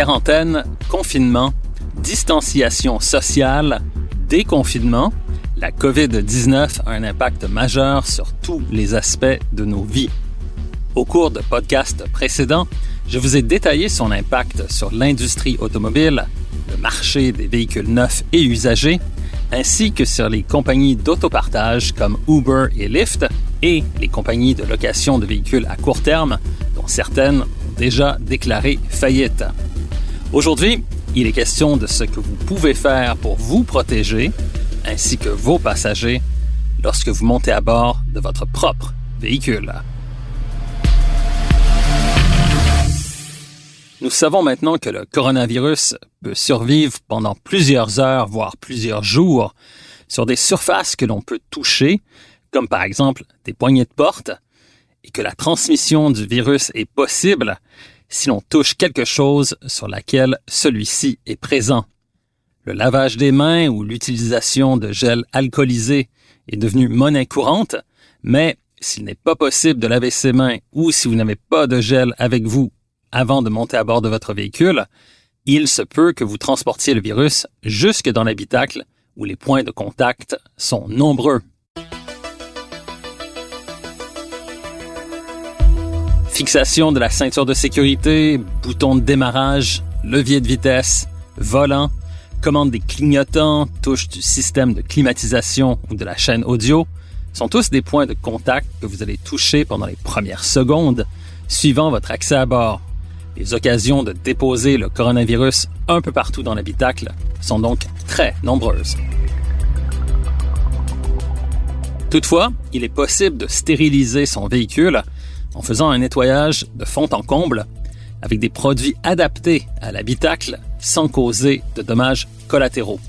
Quarantaine, confinement, distanciation sociale, déconfinement, la COVID-19 a un impact majeur sur tous les aspects de nos vies. Au cours de podcasts précédents, je vous ai détaillé son impact sur l'industrie automobile, le marché des véhicules neufs et usagés, ainsi que sur les compagnies d'autopartage comme Uber et Lyft et les compagnies de location de véhicules à court terme, dont certaines ont déjà déclaré faillite. Aujourd'hui, il est question de ce que vous pouvez faire pour vous protéger, ainsi que vos passagers, lorsque vous montez à bord de votre propre véhicule. Nous savons maintenant que le coronavirus peut survivre pendant plusieurs heures, voire plusieurs jours, sur des surfaces que l'on peut toucher, comme par exemple des poignées de porte, et que la transmission du virus est possible si l'on touche quelque chose sur laquelle celui-ci est présent. Le lavage des mains ou l'utilisation de gel alcoolisé est devenu monnaie courante, mais s'il n'est pas possible de laver ses mains ou si vous n'avez pas de gel avec vous avant de monter à bord de votre véhicule, il se peut que vous transportiez le virus jusque dans l'habitacle où les points de contact sont nombreux. Fixation de la ceinture de sécurité, bouton de démarrage, levier de vitesse, volant, commande des clignotants, touche du système de climatisation ou de la chaîne audio sont tous des points de contact que vous allez toucher pendant les premières secondes suivant votre accès à bord. Les occasions de déposer le coronavirus un peu partout dans l'habitacle sont donc très nombreuses. Toutefois, il est possible de stériliser son véhicule en faisant un nettoyage de fond en comble avec des produits adaptés à l'habitacle sans causer de dommages collatéraux.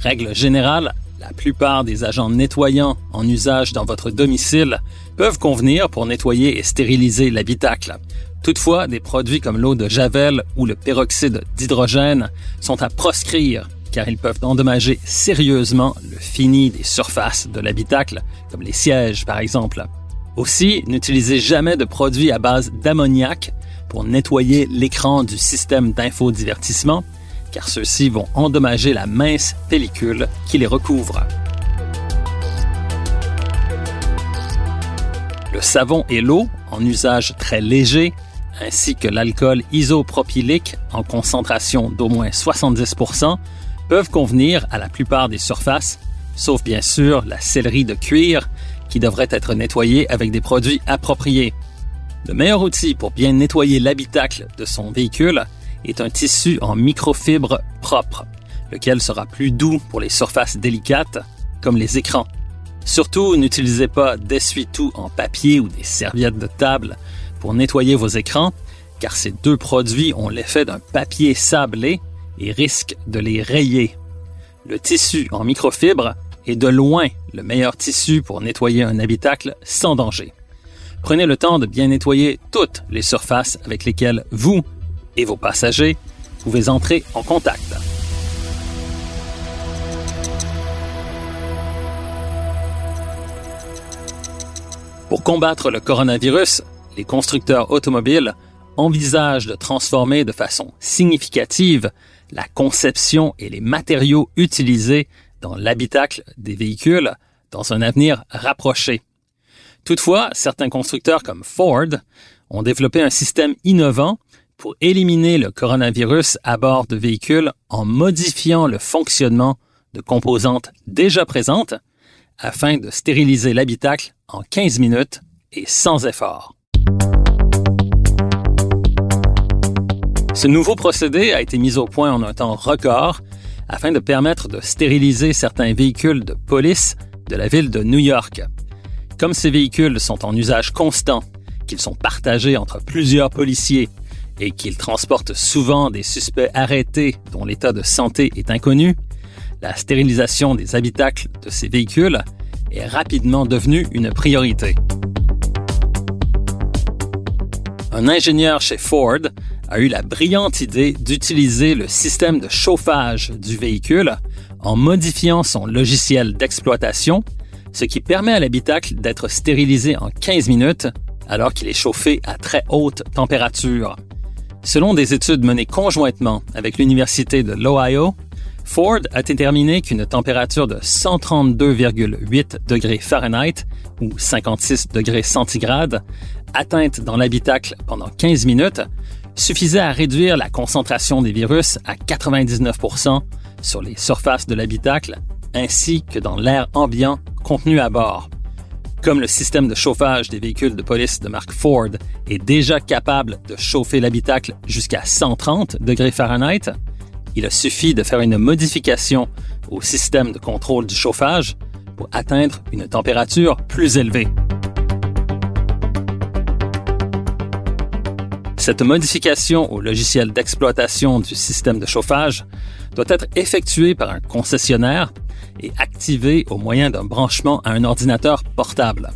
Règle générale, la plupart des agents nettoyants en usage dans votre domicile peuvent convenir pour nettoyer et stériliser l'habitacle. Toutefois, des produits comme l'eau de Javel ou le peroxyde d'hydrogène sont à proscrire car ils peuvent endommager sérieusement le fini des surfaces de l'habitacle, comme les sièges par exemple. Aussi, n'utilisez jamais de produits à base d'ammoniac pour nettoyer l'écran du système d'infodivertissement, car ceux-ci vont endommager la mince pellicule qui les recouvre. Le savon et l'eau, en usage très léger, ainsi que l'alcool isopropylique en concentration d'au moins 70% peuvent convenir à la plupart des surfaces, sauf bien sûr la sellerie de cuir qui devrait être nettoyée avec des produits appropriés. Le meilleur outil pour bien nettoyer l'habitacle de son véhicule est un tissu en microfibre propre, lequel sera plus doux pour les surfaces délicates, comme les écrans. Surtout, n'utilisez pas d'essuie-tout en papier ou des serviettes de table pour nettoyer vos écrans, car ces deux produits ont l'effet d'un papier sablé et risquent de les rayer. Le tissu en microfibre est de loin le meilleur tissu pour nettoyer un habitacle sans danger. Prenez le temps de bien nettoyer toutes les surfaces avec lesquelles vous et vos passagers pouvez entrer en contact. Pour combattre le coronavirus, les constructeurs automobiles envisagent de transformer de façon significative la conception et les matériaux utilisés dans l'habitacle des véhicules dans un avenir rapproché. Toutefois, certains constructeurs comme Ford ont développé un système innovant pour éliminer le coronavirus à bord de véhicules en modifiant le fonctionnement de composantes déjà présentes afin de stériliser l'habitacle en 15 minutes et sans effort. Ce nouveau procédé a été mis au point en un temps record afin de permettre de stériliser certains véhicules de police de la ville de New York. Comme ces véhicules sont en usage constant, qu'ils sont partagés entre plusieurs policiers et qu'il transporte souvent des suspects arrêtés dont l'état de santé est inconnu, la stérilisation des habitacles de ces véhicules est rapidement devenue une priorité. Un ingénieur chez Ford a eu la brillante idée d'utiliser le système de chauffage du véhicule en modifiant son logiciel d'exploitation, ce qui permet à l'habitacle d'être stérilisé en 15 minutes alors qu'il est chauffé à très haute température. Selon des études menées conjointement avec l'Université de l'Ohio, Ford a déterminé qu'une température de 132,8 degrés Fahrenheit ou 56 degrés centigrades atteinte dans l'habitacle pendant 15 minutes suffisait à réduire la concentration des virus à 99% sur les surfaces de l'habitacle ainsi que dans l'air ambiant contenu à bord. Comme le système de chauffage des véhicules de police de marque Ford est déjà capable de chauffer l'habitacle jusqu'à 130 degrés Fahrenheit, il a suffi de faire une modification au système de contrôle du chauffage pour atteindre une température plus élevée. Cette modification au logiciel d'exploitation du système de chauffage doit être effectuée par un concessionnaire et activée au moyen d'un branchement à un ordinateur portable.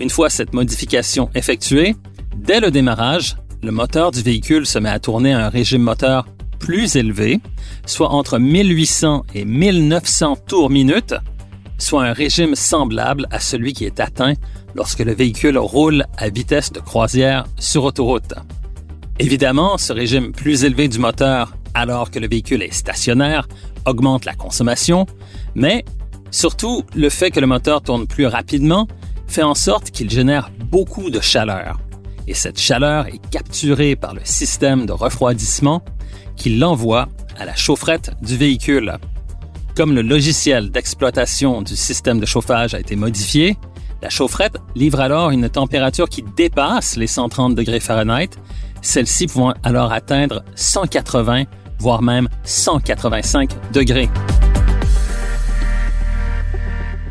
Une fois cette modification effectuée, dès le démarrage, le moteur du véhicule se met à tourner à un régime moteur plus élevé, soit entre 1800 et 1900 tours minute, soit un régime semblable à celui qui est atteint lorsque le véhicule roule à vitesse de croisière sur autoroute. Évidemment, ce régime plus élevé du moteur alors que le véhicule est stationnaire augmente la consommation, mais surtout le fait que le moteur tourne plus rapidement fait en sorte qu'il génère beaucoup de chaleur. Et cette chaleur est capturée par le système de refroidissement qui l'envoie à la chaufferette du véhicule. Comme le logiciel d'exploitation du système de chauffage a été modifié, la chaufferette livre alors une température qui dépasse les 130 degrés Fahrenheit, celle-ci pouvant alors atteindre 180 voire même 185 degrés.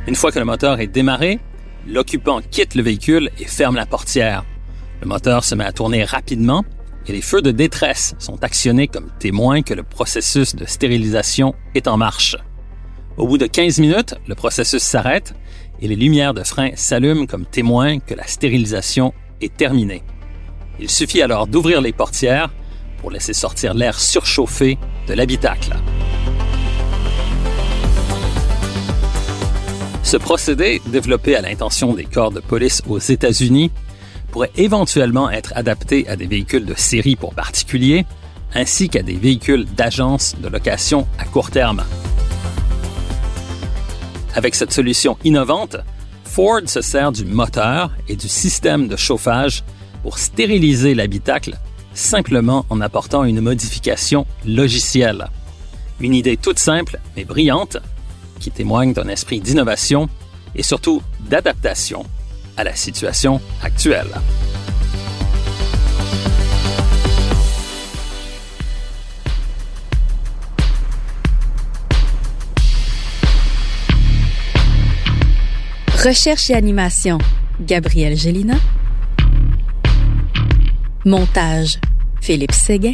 Une fois que le moteur est démarré, l'occupant quitte le véhicule et ferme la portière. Le moteur se met à tourner rapidement et les feux de détresse sont actionnés comme témoins que le processus de stérilisation est en marche. Au bout de 15 minutes, le processus s'arrête et les lumières de frein s'allument comme témoins que la stérilisation est terminée. Il suffit alors d'ouvrir les portières pour laisser sortir l'air surchauffé de l'habitacle. Ce procédé, développé à l'intention des corps de police aux États-Unis, pourrait éventuellement être adapté à des véhicules de série pour particuliers, ainsi qu'à des véhicules d'agence de location à court terme. Avec cette solution innovante, Ford se sert du moteur et du système de chauffage pour stériliser l'habitacle simplement en apportant une modification logicielle. Une idée toute simple mais brillante qui témoigne d'un esprit d'innovation et surtout d'adaptation à la situation actuelle. Recherche et animation, Gabriel Gélina. Montage, Philippe Séguin.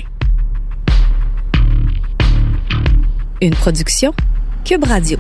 Une production, Cube Radio.